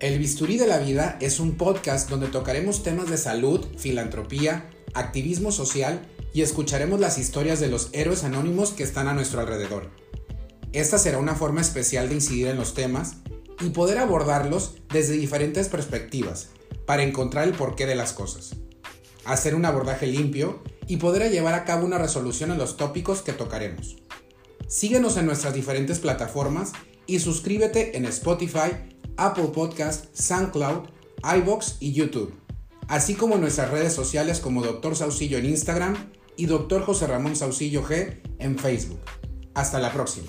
El Bisturí de la Vida es un podcast donde tocaremos temas de salud, filantropía, activismo social y escucharemos las historias de los héroes anónimos que están a nuestro alrededor. Esta será una forma especial de incidir en los temas y poder abordarlos desde diferentes perspectivas para encontrar el porqué de las cosas, hacer un abordaje limpio y poder llevar a cabo una resolución en los tópicos que tocaremos. Síguenos en nuestras diferentes plataformas y suscríbete en Spotify, Apple Podcast, SoundCloud, iBox y YouTube, así como nuestras redes sociales como Dr. Saucillo en Instagram y Dr. José Ramón Saucillo G en Facebook. Hasta la próxima.